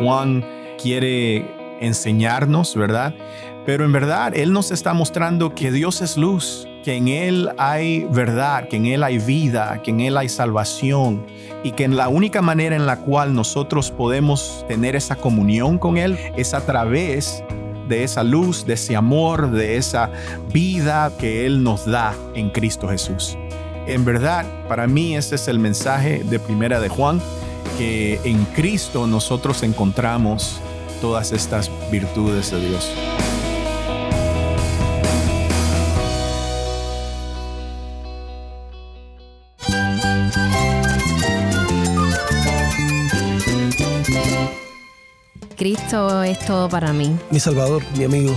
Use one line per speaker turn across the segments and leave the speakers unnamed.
Juan quiere enseñarnos, ¿verdad? Pero en verdad Él nos está mostrando que Dios es luz, que en Él hay verdad, que en Él hay vida, que en Él hay salvación y que en la única manera en la cual nosotros podemos tener esa comunión con Él es a través de esa luz, de ese amor, de esa vida que Él nos da en Cristo Jesús. En verdad, para mí ese es el mensaje de Primera de Juan, que en Cristo nosotros encontramos todas estas virtudes de Dios.
Cristo es todo para mí.
Mi Salvador, mi amigo,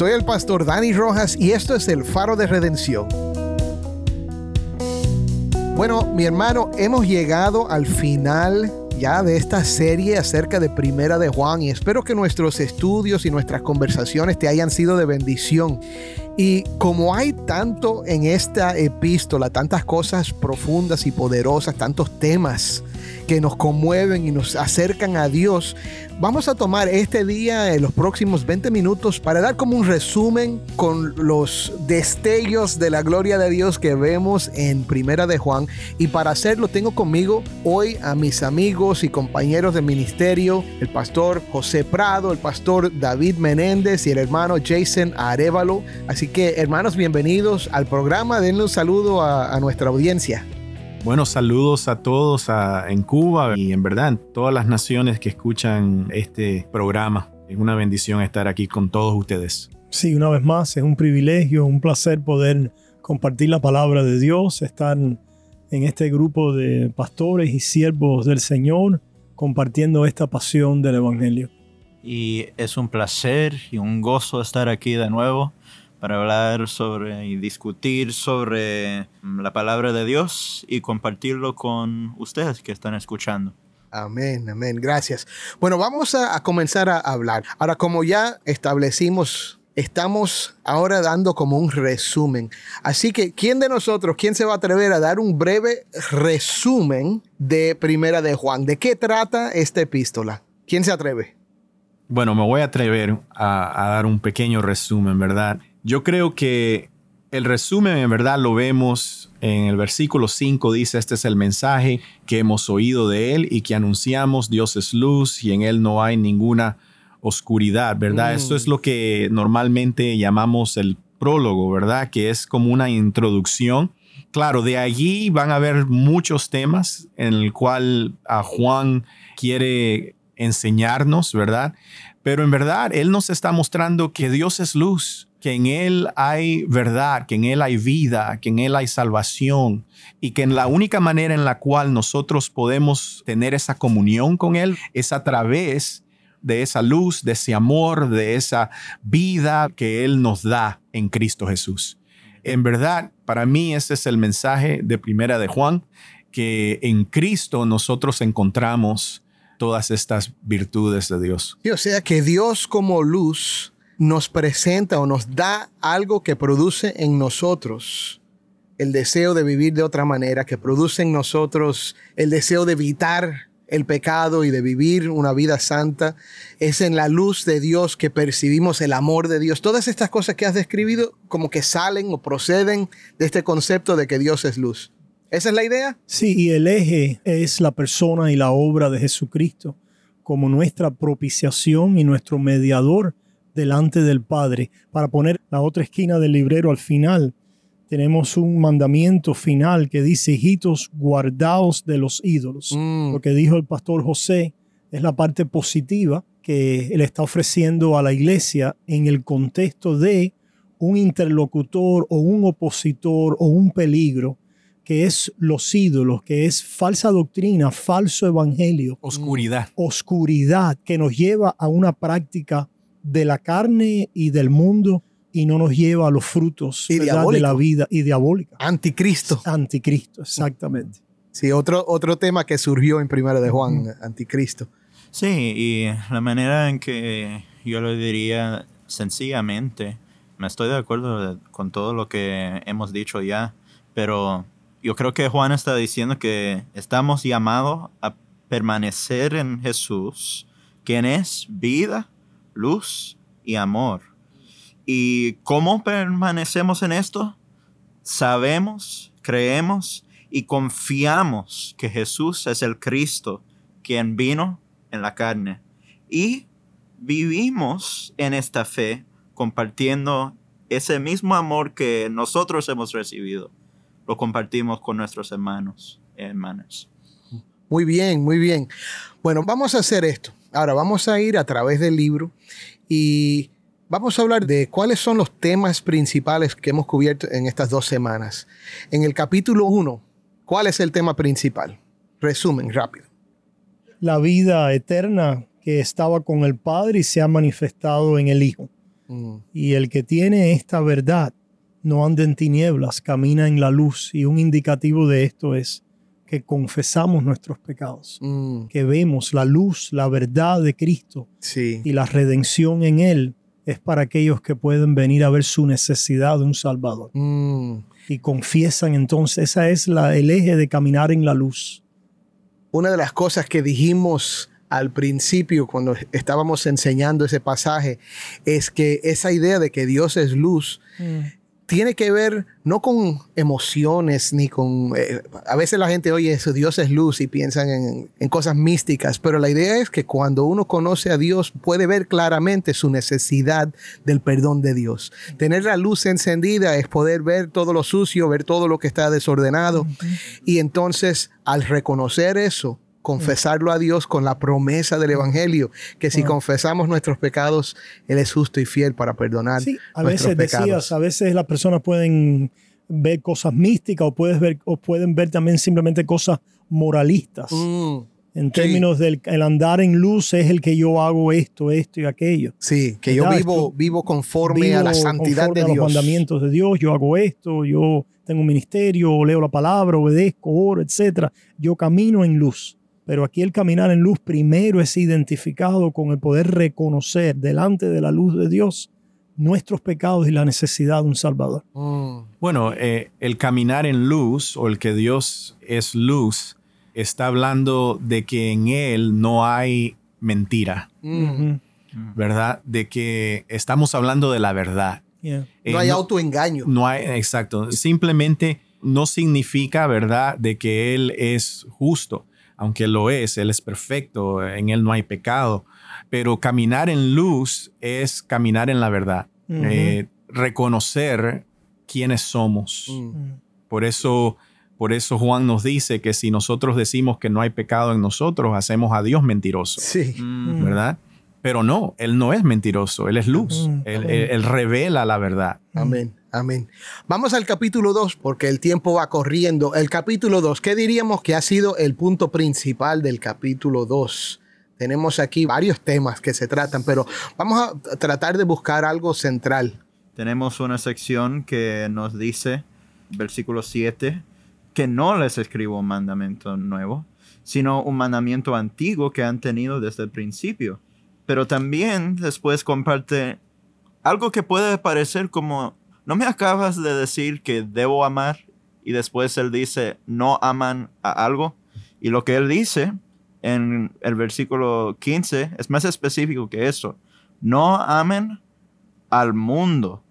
Soy el pastor Dani Rojas y esto es el faro de redención. Bueno, mi hermano, hemos llegado al final ya de esta serie acerca de Primera de Juan y espero que nuestros estudios y nuestras conversaciones te hayan sido de bendición. Y como hay tanto en esta epístola, tantas cosas profundas y poderosas, tantos temas que nos conmueven y nos acercan a Dios, vamos a tomar este día, en los próximos 20 minutos, para dar como un resumen con los destellos de la gloria de Dios que vemos en Primera de Juan. Y para hacerlo tengo conmigo hoy a mis amigos y compañeros de ministerio, el pastor José Prado, el pastor David Menéndez y el hermano Jason Arevalo. Así que hermanos, bienvenidos al programa. Denle un saludo a nuestra audiencia.
Buenos saludos a todos en Cuba y en verdad en todas las naciones que escuchan este programa. Es una bendición estar aquí con todos ustedes.
Sí, una vez más, es un privilegio, un placer poder compartir la palabra de Dios, estar en este grupo de pastores y siervos del Señor compartiendo esta pasión del Evangelio.
Y es un placer y un gozo estar aquí de nuevo para hablar sobre y discutir sobre mm, la palabra de Dios y compartirlo con ustedes que están escuchando.
Amén, amén, gracias. Bueno, vamos a, a, comenzar a hablar. Ahora, como ya establecimos, estamos ahora dando como un resumen. Así que, ¿quién de nosotros, quién se va a atrever a dar un breve resumen de Primera de Juan? ¿De qué trata esta epístola? ¿Quién se atreve?
Bueno, me voy a atrever a, a dar un pequeño resumen, ¿verdad? Yo creo que el resumen en verdad lo vemos en el versículo 5, dice, este es el mensaje que hemos oído de él y que anunciamos, Dios es luz y en él no hay ninguna oscuridad, ¿verdad? Mm. Esto es lo que normalmente llamamos el prólogo, ¿verdad? Que es como una introducción. Claro, de allí van a haber muchos temas en el cual a Juan quiere enseñarnos, ¿verdad? Pero en verdad, Él nos está mostrando que Dios es luz que en Él hay verdad, que en Él hay vida, que en Él hay salvación y que en la única manera en la cual nosotros podemos tener esa comunión con Él es a través de esa luz, de ese amor, de esa vida que Él nos da en Cristo Jesús. En verdad, para mí ese es el mensaje de Primera de Juan, que en Cristo nosotros encontramos todas estas virtudes de Dios.
o sea que Dios como luz nos presenta o nos da algo que produce en nosotros el deseo de vivir de otra manera, que produce en nosotros el deseo de evitar el pecado y de vivir una vida santa. Es en la luz de Dios que percibimos el amor de Dios. Todas estas cosas que has describido como que salen o proceden de este concepto de que Dios es luz. ¿Esa es la idea?
Sí, y el eje es la persona y la obra de Jesucristo como nuestra propiciación y nuestro mediador delante del Padre. Para poner la otra esquina del librero al final, tenemos un mandamiento final que dice, hijitos, guardaos de los ídolos. Mm. Lo que dijo el pastor José es la parte positiva que él está ofreciendo a la iglesia en el contexto de un interlocutor o un opositor o un peligro que es los ídolos, que es falsa doctrina, falso evangelio,
Oscuridad.
oscuridad que nos lleva a una práctica de la carne y del mundo y no nos lleva a los frutos de la vida y diabólica.
Anticristo.
Anticristo, exactamente.
Sí, otro, otro tema que surgió en Primera de Juan, anticristo.
Sí, y la manera en que yo lo diría sencillamente, me estoy de acuerdo con todo lo que hemos dicho ya, pero yo creo que Juan está diciendo que estamos llamados a permanecer en Jesús, quien es vida, luz y amor. ¿Y cómo permanecemos en esto? Sabemos, creemos y confiamos que Jesús es el Cristo, quien vino en la carne. Y vivimos en esta fe compartiendo ese mismo amor que nosotros hemos recibido. Lo compartimos con nuestros hermanos y hermanas.
Muy bien, muy bien. Bueno, vamos a hacer esto. Ahora vamos a ir a través del libro y vamos a hablar de cuáles son los temas principales que hemos cubierto en estas dos semanas. En el capítulo 1, ¿cuál es el tema principal? Resumen, rápido.
La vida eterna que estaba con el Padre y se ha manifestado en el Hijo.
Mm,
Y el que tiene esta verdad no anda en tinieblas, camina en la luz. Y un indicativo de esto es que confesamos nuestros pecados,
mm,
que vemos la luz, la verdad de Cristo
sí.
y la redención en Él es para aquellos que pueden venir a ver su necesidad de un Salvador.
Mm.
Y confiesan entonces, esa es la, el eje de caminar en la luz.
Una de las cosas que dijimos al principio cuando estábamos enseñando ese pasaje es que esa idea de que Dios es luz tiene que ver no con emociones ni con... eh, a veces la gente oye eso, Dios es luz y piensan en, en cosas místicas, pero la idea es que cuando uno conoce a Dios puede ver claramente su necesidad del perdón de Dios. Tener la luz encendida es poder ver todo lo sucio, ver todo lo que está desordenado y entonces al reconocer eso, confesarlo a Dios con la promesa del Evangelio, que si confesamos nuestros pecados, Él es justo y fiel para perdonar
Sí, a
nuestros
veces
pecados.
decías, a veces las personas pueden ver cosas místicas o, puedes ver, o pueden ver también simplemente cosas moralistas.
Mm,
En términos del el andar en luz es el que yo hago esto, esto y aquello.
sí, que yo vivo,
Esto-
vivo conforme
Vivo
a la santidad
conforme
de
a los
Dios.
mandamientos de Dios, yo hago esto, yo tengo un ministerio, leo la palabra, obedezco, oro, etcétera. Yo camino en luz. Pero aquí el caminar en luz primero es identificado con el poder reconocer delante de la luz de Dios nuestros pecados y la necesidad de un Salvador.
Mm,
Bueno, eh, el caminar en luz o el que Dios es luz está hablando de que en Él no hay mentira,
mm.
¿verdad? De que estamos hablando de la verdad.
Yeah.
Eh,
No hay autoengaño.
No hay, exacto. Simplemente no significa, ¿verdad?, de que Él es justo, aunque lo es, Él es perfecto, en Él no hay pecado. Pero caminar en luz es caminar en la verdad. Eh, reconocer quiénes somos.
Mm,
Por eso, por eso Juan nos dice que si nosotros decimos que no hay pecado en nosotros, hacemos a Dios mentiroso,
Sí.
Mm,
¿verdad? Pero no, Él no es mentiroso, Él es luz,
Mm,
él,
amén.
él- él revela la verdad.
Amén, amén. Vamos al capítulo 2 porque el tiempo va corriendo. El capítulo 2, ¿qué diríamos que ha sido el punto principal del capítulo 2? Tenemos aquí varios temas que se tratan, pero vamos a tratar de buscar algo central.
Tenemos una sección que nos dice, versículo 7, que no les escribo un mandamiento nuevo, sino un mandamiento antiguo que han tenido desde el principio. Pero también después comparte algo que puede parecer como, no me acabas de decir que debo amar y después él dice, no aman a algo. Y lo que él dice en el versículo 15 es más específico que eso. No amen al mundo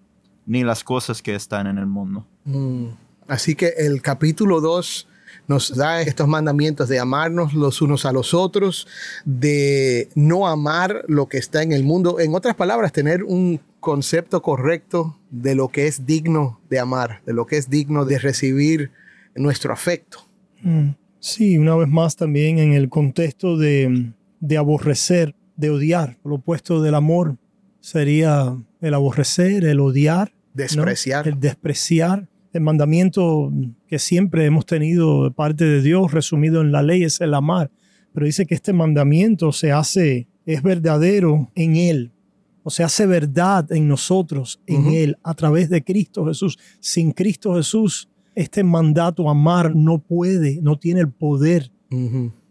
ni las cosas que están en el mundo.
Mm, Así que el capítulo 2 nos da estos mandamientos de amarnos los unos a los otros, de no amar lo que está en el mundo. En otras palabras, tener un concepto correcto de lo que es digno de amar, de lo que es digno de recibir nuestro afecto.
Mm. Sí, una vez más también en el contexto de, de aborrecer, de odiar, lo opuesto del amor sería el aborrecer, el odiar, ¿no?
Despreciar.
el despreciar. El mandamiento que siempre hemos tenido de parte de Dios, resumido en la ley, es el amar. Pero dice que este mandamiento se hace, es verdadero en Él. O se hace verdad en nosotros, en Él, a través de Cristo Jesús. Sin Cristo Jesús, este mandato amar no puede, no tiene el poder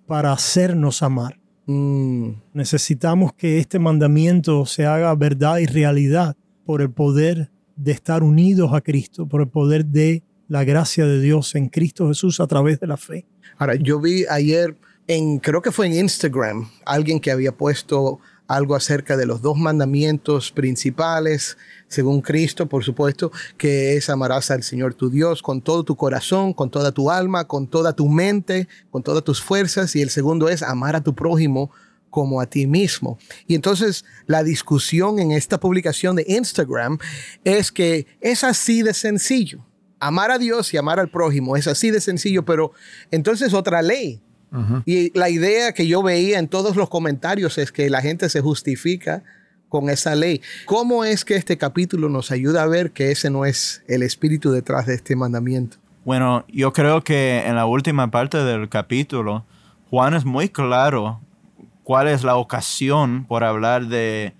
para hacernos amar.
Mm.
Necesitamos que este mandamiento se haga verdad y realidad por el poder de estar unidos a Cristo, por el poder de la gracia de Dios en Cristo Jesús a través de la fe.
Ahora, yo vi ayer en, creo que fue en Instagram, alguien que había puesto algo acerca de los dos mandamientos principales, según Cristo, por supuesto, que es amarás al Señor tu Dios con todo tu corazón, con toda tu alma, con toda tu mente, con todas tus fuerzas, y el segundo es amar a tu prójimo como a ti mismo. Y entonces la discusión en esta publicación de Instagram es que es así de sencillo. Amar a Dios y amar al prójimo es así de sencillo, pero entonces otra ley. Y la idea que yo veía en todos los comentarios es que la gente se justifica con esa ley. ¿Cómo es que este capítulo nos ayuda a ver que ese no es el espíritu detrás de este mandamiento?
Bueno, yo creo que en la última parte del capítulo, Juan es muy claro cuál es la ocasión por hablar de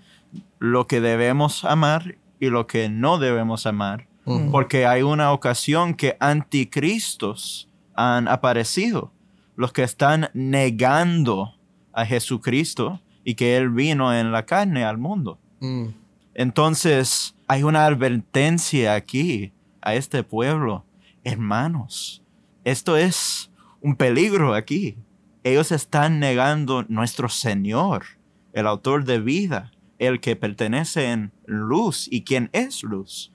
lo que debemos amar y lo que no debemos amar. Porque hay una ocasión que anticristos han aparecido, los que están negando a Jesucristo y que Él vino en la carne al mundo.
Mm.
Entonces, hay una advertencia aquí a este pueblo. Hermanos, esto es un peligro aquí. Ellos están negando nuestro Señor, el autor de vida, el que pertenece en luz y quien es luz.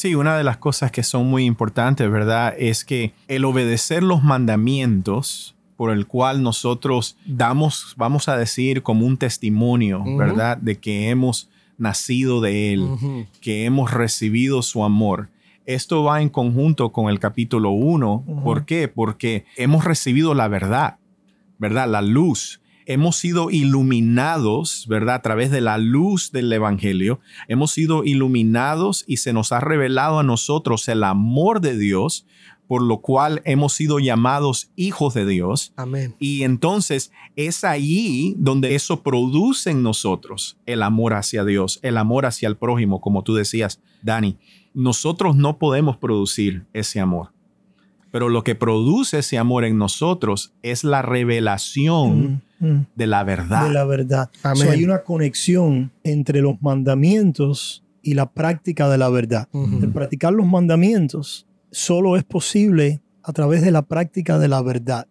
Sí, una de las cosas que son muy importantes, ¿verdad? Es que el obedecer los mandamientos por el cual nosotros damos, vamos a decir, como un testimonio, ¿verdad? De que hemos nacido de Él, que hemos recibido su amor. Esto va en conjunto con el capítulo 1. ¿Por qué? Porque hemos recibido la verdad, ¿verdad? La luz. Hemos sido iluminados, ¿verdad? A través de la luz del Evangelio. Hemos sido iluminados y se nos ha revelado a nosotros el amor de Dios por lo cual hemos sido llamados hijos de Dios.
Amén.
Y entonces es ahí donde eso produce en nosotros el amor hacia Dios, el amor hacia el prójimo, como tú decías, Dani. Nosotros no podemos producir ese amor, pero lo que produce ese amor en nosotros es la revelación
Mm, mm.
de la verdad.
De la verdad.
Amén.
So, hay una conexión entre los mandamientos y la práctica de la verdad. El practicar los mandamientos solo es posible a través de la práctica de la verdad.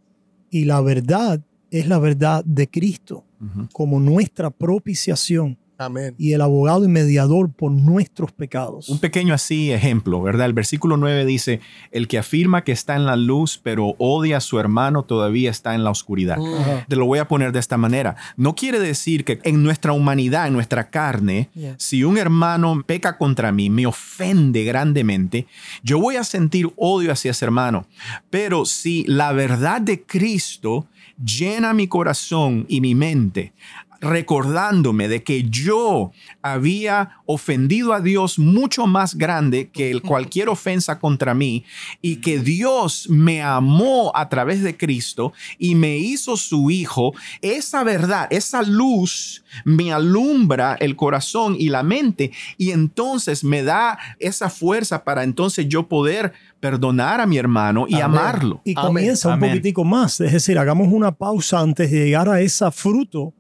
Y la verdad es la verdad de Cristo como nuestra propiciación
Amén.
y el abogado y mediador por nuestros pecados.
Un pequeño así ejemplo, ¿verdad? El versículo 9 dice, el que afirma que está en la luz pero odia a su hermano todavía está en la oscuridad.
Ajá.
Te lo voy a poner de esta manera. No quiere decir que en nuestra humanidad, en nuestra carne,
Yeah.
si un hermano peca contra mí, me ofende grandemente, yo voy a sentir odio hacia ese hermano. Pero si la verdad de Cristo llena mi corazón y mi mente, recordándome de que yo había ofendido a Dios mucho más grande que el cualquier ofensa contra mí y que Dios me amó a través de Cristo y me hizo su hijo, esa verdad, esa luz me alumbra el corazón y la mente y entonces me da esa fuerza para entonces yo poder perdonar a mi hermano y
Amén.
amarlo.
Y
Amén.
comienza un
Amén.
poquitico más. Es decir, hagamos una pausa antes de llegar a ese fruto.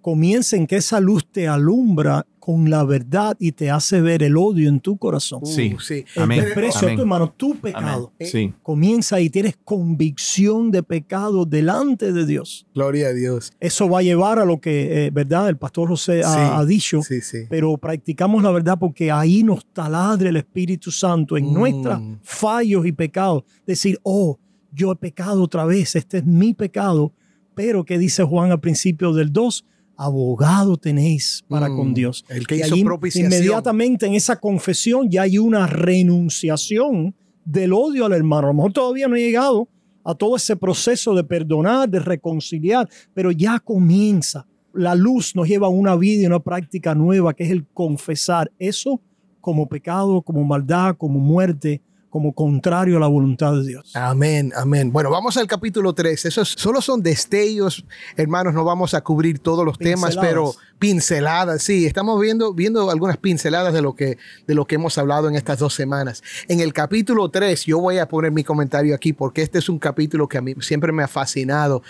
Comienza en que esa luz te alumbra con la verdad y te hace ver el odio en tu corazón.
Sí.
Uh, sí.
El
Amén.
desprecio a tu hermano, tu pecado.
Sí.
Comienza y tienes convicción de pecado delante de Dios.
Gloria a Dios.
Eso va a llevar a lo que, eh, ¿verdad? El pastor José ha,
Sí.
ha dicho.
Sí, sí.
Pero practicamos la verdad porque ahí nos taladre el Espíritu Santo en
Mm.
nuestros fallos y pecados. Decir, oh, yo he pecado otra vez, este es mi pecado. Pero, ¿qué dice Juan al principio del 2? Abogado tenéis para
Mm.
con Dios.
El que
Y
hizo
allí. Inmediatamente en esa confesión ya hay una renunciación del odio al hermano. A lo mejor todavía no he llegado a todo ese proceso de perdonar, de reconciliar, pero ya comienza. La luz nos lleva a una vida y una práctica nueva que es el confesar eso como pecado, como maldad, como muerte, como contrario a la voluntad de Dios.
Amén, amén. Bueno, vamos al capítulo 3. Esos solo son destellos, hermanos, no vamos a cubrir todos los temas, pero pinceladas, sí, estamos viendo, viendo algunas pinceladas de lo, que, de lo que hemos hablado en estas dos semanas. En el capítulo 3, yo voy a poner mi comentario aquí porque este es un capítulo que a mí siempre me ha fascinado.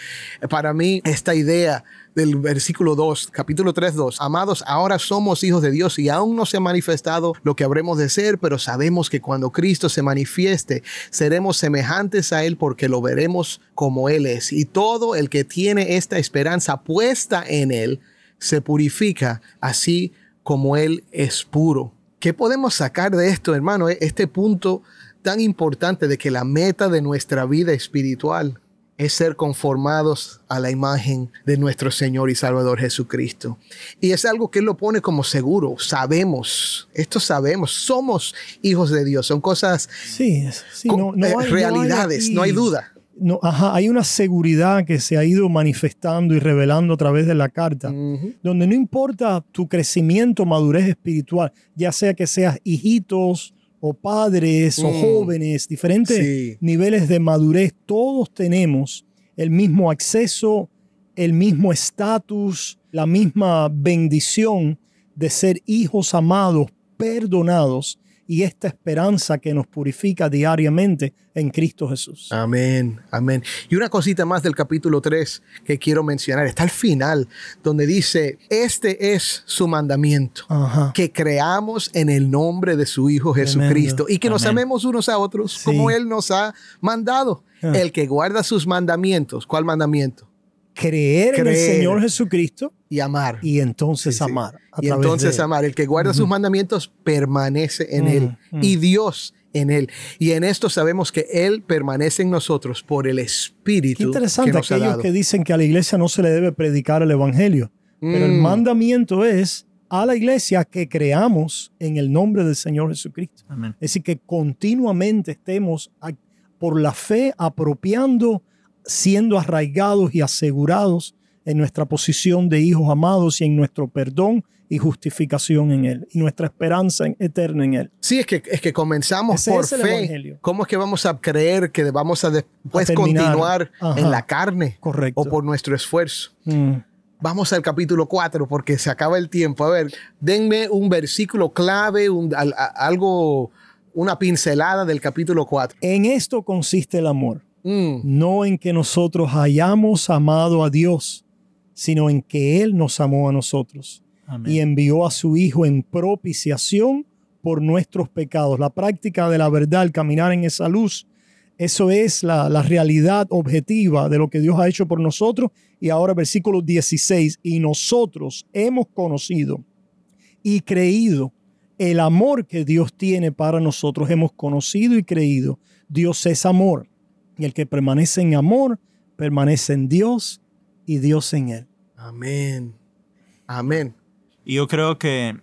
Para mí, esta idea del versículo 2, capítulo 3, 2. Amados, ahora somos hijos de Dios y aún no se ha manifestado lo que habremos de ser, pero sabemos que cuando Cristo se manifieste, seremos semejantes a Él porque lo veremos como Él es. Y todo el que tiene esta esperanza puesta en Él, se purifica así como Él es puro. ¿Qué podemos sacar de esto, hermano? Este punto tan importante de que la meta de nuestra vida espiritual es ser conformados a la imagen de nuestro Señor y Salvador Jesucristo. Y es algo que Él lo pone como seguro. Sabemos, esto sabemos, somos hijos de Dios. Son cosas,
Sí, sí,
con-
no, no
eh,
hay- no hay
realidades, no hay duda.
No, ajá, hay una seguridad que se ha ido manifestando y revelando a través de la carta, donde no importa tu crecimiento, madurez espiritual, ya sea que seas hijitos o padres o
Mm.
jóvenes, diferentes
Sí.
niveles de madurez, todos tenemos el mismo acceso, el mismo estatus, la misma bendición de ser hijos amados, perdonados y esta esperanza que nos purifica diariamente en Cristo Jesús.
Amén, amén. Y una cosita más del capítulo 3 que quiero mencionar, está al final, donde dice, este es su mandamiento,
Ajá.
que creamos en el nombre de su Hijo Jesucristo y que nos
Amén.
amemos unos a otros
Sí.
como Él nos ha mandado.
Ah.
El que guarda sus mandamientos, ¿cuál mandamiento?
Creer, en el
Creer.
Señor Jesucristo
Y amar.
y entonces
Sí, sí.
amar.
Y entonces
de él.
amar. El que guarda sus mandamientos permanece en Él
Mm, mm.
y Dios en Él. Y en esto sabemos que Él permanece en nosotros por el Espíritu
Qué interesante
que nos ha
aquellos
dado.
que dicen que a la iglesia no se le debe predicar el evangelio. Pero el
Mm.
mandamiento es a la iglesia que creamos en el nombre del Señor Jesucristo.
Amén.
Es decir, que continuamente estemos por la fe apropiando, siendo arraigados y asegurados en nuestra posición de hijos amados y en nuestro perdón y justificación en Él y nuestra esperanza en- eterna en Él.
Sí, es que, es que comenzamos
Ese
por fe.
evangelio.
¿Cómo es que vamos a creer que vamos a después
A
continuar
Ajá.
en la carne
Correcto.
o por nuestro esfuerzo?
Mm.
Vamos al capítulo 4 porque se acaba el tiempo. A ver, denme un versículo clave, un- al- a- algo, una pincelada del capítulo 4.
En esto consiste el amor.
Mm,
no en que nosotros hayamos amado a Dios, sino en que Él nos amó a nosotros
Amén.
y envió a su Hijo en propiciación por nuestros pecados. La práctica de la verdad, el caminar en esa luz, eso es la, la realidad objetiva de lo que Dios ha hecho por nosotros. Y ahora versículo 16, y nosotros hemos conocido y creído el amor que Dios tiene para nosotros. Hemos conocido y creído. Dios es amor. Y el que permanece en amor, permanece en Dios y Dios en él.
Amén. Amén.
Y yo creo que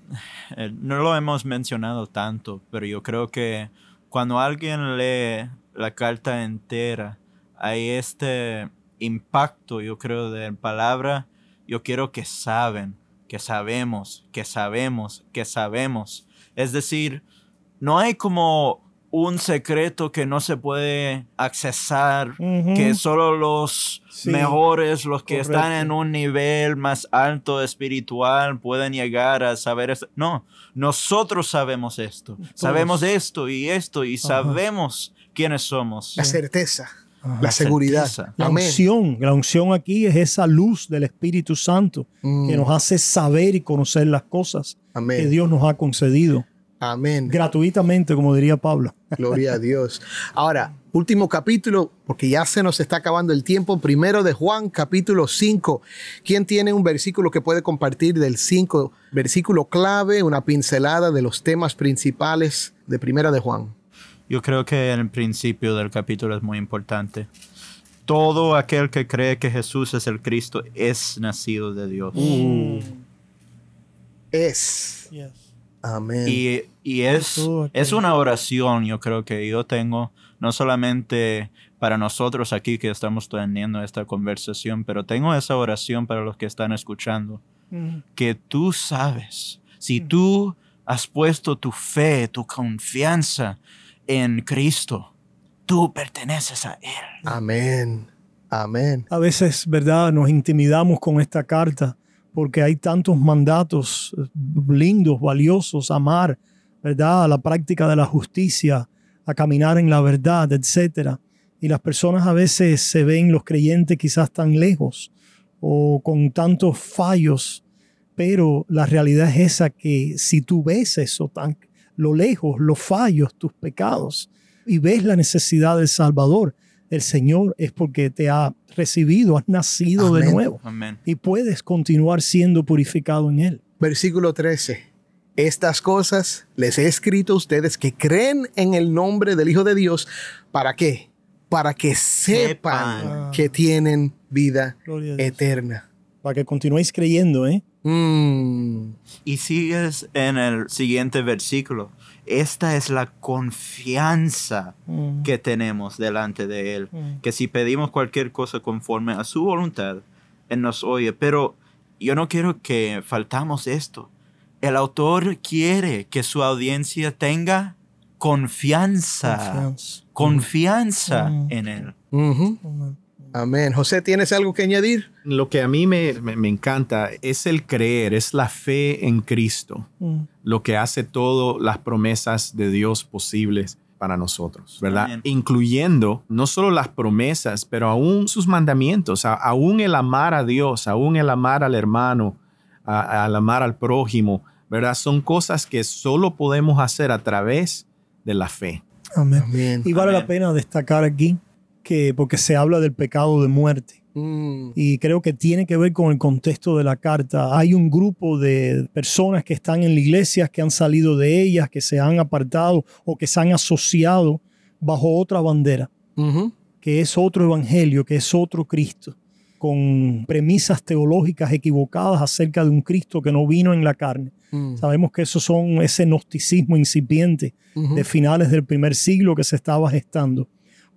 eh, no lo hemos mencionado tanto, pero yo creo que cuando alguien lee la carta entera, hay este impacto, yo creo, de palabra. Yo quiero que saben, que sabemos, que sabemos, que sabemos. Es decir, no hay como un secreto que no se puede accesar, que solo los
Sí,
mejores, los que están en un nivel más alto espiritual pueden llegar a saber esto. No, nosotros sabemos esto, sabemos esto y esto y sabemos quiénes somos.
La certeza,
Ajá.
la seguridad.
certeza.
La
Amén.
unción, la unción aquí es esa luz del Espíritu Santo
Mm,
que nos hace saber y conocer las cosas que
Amén.
Dios nos ha concedido
Amén.
gratuitamente, como diría Pablo.
Gloria a Dios. Ahora, último capítulo, porque ya se nos está acabando el tiempo. Primero de Juan, capítulo 5. ¿Quién tiene un versículo que puede compartir del 5? Versículo clave, una pincelada de los temas principales de Primera de Juan.
Yo creo que el principio del capítulo es muy importante. Todo aquel que cree que Jesús es el Cristo es nacido de Dios.
Es. Amén.
Y, y es, es una oración, yo creo que yo tengo, no solamente para nosotros aquí que estamos teniendo esta conversación, pero tengo esa oración para los que están escuchando, que tú sabes, si tú has puesto tu fe, tu confianza en Cristo. Tú perteneces a Él.
Amén. Amén.
A veces, ¿verdad? Nos intimidamos con esta carta porque hay tantos mandatos eh, lindos, valiosos, amar, ¿verdad? A la práctica de la justicia, a caminar en la verdad, etc. Y las personas a veces se ven, los creyentes quizás tan lejos o con tantos fallos, pero la realidad es esa que si tú ves eso tan lo lejos, los fallos, tus pecados, y ves la necesidad del Salvador, el Señor es porque te ha recibido, has nacido de
Amén.
nuevo
Amén.
y puedes continuar siendo purificado en Él.
Versículo 13. Estas cosas les he escrito a ustedes que creen en el nombre del Hijo de Dios. ¿Para qué? Para que sepan,
Sepan.
que tienen vida eterna.
Para que continuéis creyendo, ¿eh?
Mm.
Y sigues en el siguiente versículo. Esta es la confianza
Mm.
que tenemos delante de Él.
Mm.
Que si pedimos cualquier cosa conforme a su voluntad, Él nos oye. Pero yo no quiero que faltamos esto. El autor quiere que su audiencia tenga confianza.
Confianza.
Confianza
Mm.
en Él.
Ujú. Amén. José, ¿tienes algo que añadir?
Lo que a mí me, me- me encanta es el creer, es la fe en Cristo,
Mm.
lo que hace todas las promesas de Dios posibles para nosotros, ¿verdad?
Amén.
Incluyendo no solo las promesas, pero aún sus mandamientos, a- aún el amar a Dios, aún el amar al hermano, a- al amar al prójimo, ¿verdad? Son cosas que solo podemos hacer a través de la fe.
Amén.
Amén.
Y vale
Amén.
la pena destacar aquí que porque se habla del pecado de muerte
Mm.
y creo que tiene que ver con el contexto de la carta. Hay un grupo de personas que están en la iglesia, que han salido de ellas, que se han apartado o que se han asociado bajo otra bandera,
Ujú.
que es otro evangelio, que es otro Cristo, con premisas teológicas equivocadas acerca de un Cristo que no vino en la carne.
Mm.
Sabemos que esos son ese gnosticismo incipiente
Ujú.
de finales del primer siglo que se estaba gestando.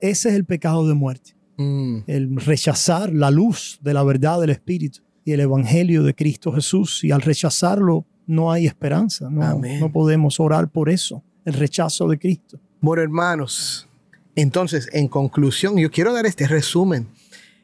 Ese es el pecado de muerte,
Mm.
el rechazar la luz de la verdad del Espíritu y el Evangelio de Cristo Jesús. Y al rechazarlo no hay esperanza, no, podemos orar por eso, el rechazo de Cristo.
Bueno, hermanos, entonces, en conclusión, yo quiero dar este resumen.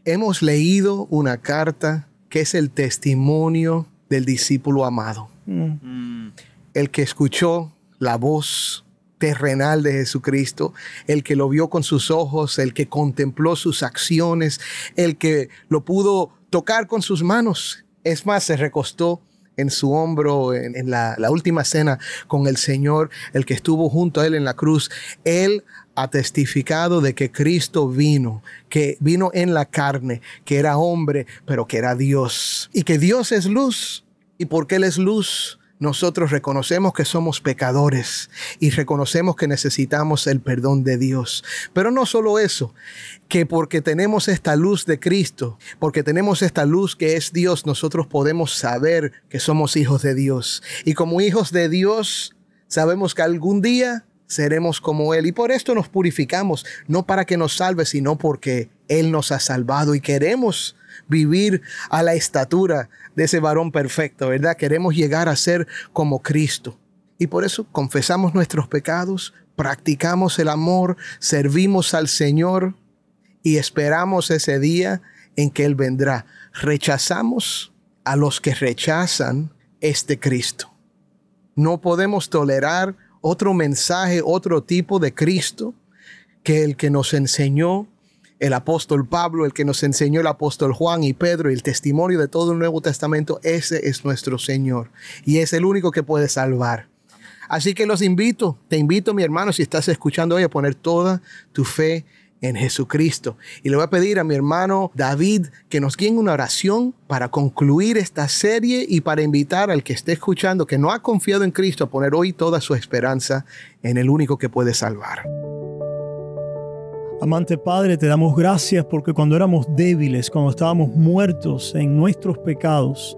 Hemos leído una carta que es el testimonio del discípulo amado,
Mm,
Mm.
el que escuchó la voz terrenal de Jesucristo, el que lo vio con sus ojos, el que contempló sus acciones, el que lo pudo tocar con sus manos. Es más, se recostó en su hombro en, la, la última cena con el Señor, el que estuvo junto a él en la cruz. Él ha testificado de que Cristo vino, que vino en la carne, que era hombre, pero que era Dios. Y que Dios es luz. Y porque Él es luz, nosotros reconocemos que somos pecadores y reconocemos que necesitamos el perdón de Dios. Pero no solo eso, que porque tenemos esta luz de Cristo, porque tenemos esta luz que es Dios, nosotros podemos saber que somos hijos de Dios. Y como hijos de Dios, sabemos que algún día seremos como Él. Y por esto nos purificamos, no para que nos salve, sino porque Él nos ha salvado y queremos vivir a la estatura de ese varón perfecto, ¿verdad? Queremos llegar a ser como Cristo. Y por eso confesamos nuestros pecados, practicamos el amor, servimos al Señor y esperamos ese día en que Él vendrá. Rechazamos a los que rechazan este Cristo. No podemos tolerar otro mensaje, otro tipo de Cristo que el que nos enseñó el apóstol Pablo, el que nos enseñó el apóstol Juan y Pedro, y el testimonio de todo el Nuevo Testamento, ese es nuestro Señor y es el único que puede salvar. Así que los invito, te invito mi hermano, si estás escuchando hoy, a poner toda tu fe en Jesucristo. Y le voy a pedir a mi hermano David que nos guíe una oración para concluir esta serie y para invitar al que esté escuchando que no ha confiado en Cristo a poner hoy toda su esperanza en el único que puede salvar.
Amante Padre, te damos gracias porque cuando éramos débiles, cuando estábamos muertos en nuestros pecados,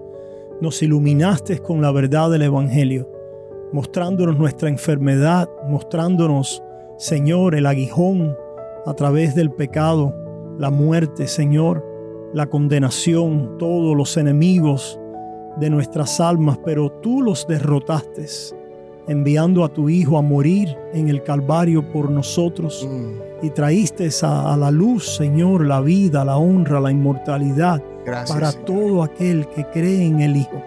nos iluminaste con la verdad del Evangelio, mostrándonos nuestra enfermedad, mostrándonos, Señor, el aguijón a través del pecado, la muerte, Señor, la condenación, todos los enemigos de nuestras almas, pero tú los derrotaste enviando a tu Hijo a morir en el Calvario por nosotros.
Mm.
Y traíste a, a la luz, Señor, la vida, la honra, la inmortalidad
Gracias.
para
Señor.
todo aquel que cree en el Hijo.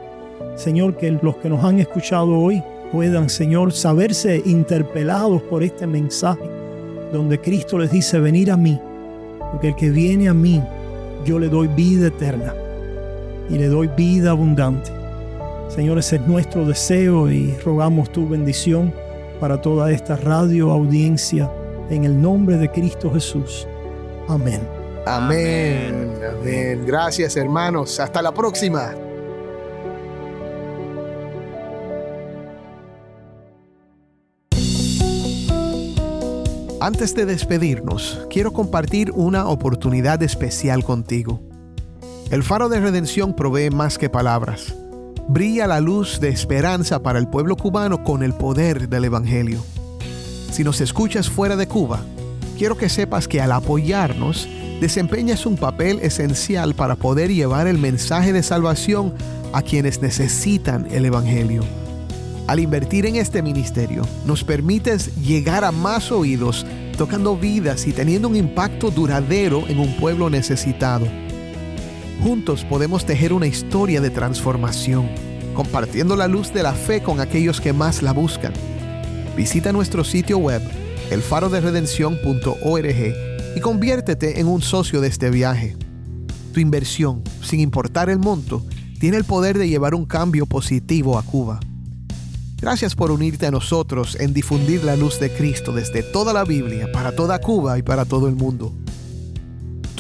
Señor, que los que nos han escuchado hoy puedan, Señor, saberse interpelados por este mensaje, donde Cristo les dice, venir a mí, porque el que viene a mí, yo le doy vida eterna y le doy vida abundante. Señor, ese es nuestro deseo y rogamos tu bendición para toda esta radio audiencia en el nombre de Cristo Jesús. Amén.
Amén. Amén. Gracias, hermanos. Hasta la próxima. Antes de despedirnos, quiero compartir una oportunidad especial contigo. El faro de redención provee más que palabras. Brilla la luz de esperanza para el pueblo cubano con el poder del Evangelio. Si nos escuchas fuera de Cuba, quiero que sepas que al apoyarnos, desempeñas un papel esencial para poder llevar el mensaje de salvación a quienes necesitan el Evangelio. Al invertir en este ministerio, nos permites llegar a más oídos, tocando vidas y teniendo un impacto duradero en un pueblo necesitado. Juntos podemos tejer una historia de transformación, compartiendo la luz de la fe con aquellos que más la buscan. Visita nuestro sitio web, elfaroderedención.org, y conviértete en un socio de este viaje. Tu inversión, sin importar el monto, tiene el poder de llevar un cambio positivo a Cuba. Gracias por unirte a nosotros en difundir la luz de Cristo desde toda la Biblia, para toda Cuba y para todo el mundo.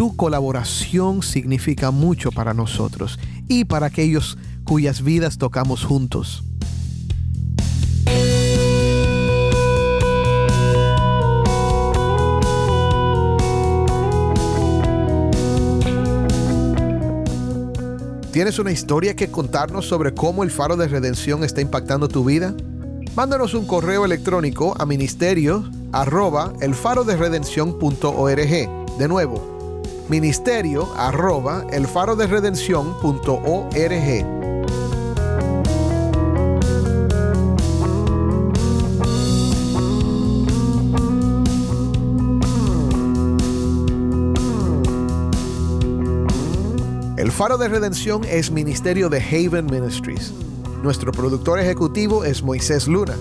Tu colaboración significa mucho para nosotros y para aquellos cuyas vidas tocamos juntos. ¿Tienes una historia que contarnos sobre cómo el faro de redención está impactando tu vida? Mándanos un correo electrónico a ministerio arroba elfaroderedención.org. De nuevo, ministerio arroba elfaroderedención.org. El Faro de Redención es ministerio de Haven Ministries. Nuestro productor ejecutivo es Moisés Luna.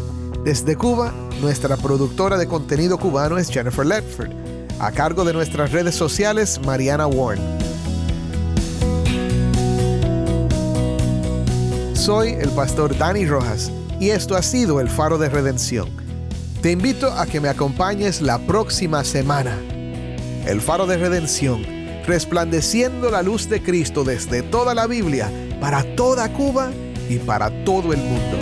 Desde Cuba, nuestra productora de contenido cubano es Jennifer Ledford. A cargo de nuestras redes sociales, Mariana Warren. Soy el pastor Dani Rojas y esto ha sido el Faro de Redención. Te invito a que me acompañes la próxima semana. El Faro de Redención, resplandeciendo la luz de Cristo desde toda la Biblia, para toda Cuba y para todo el mundo.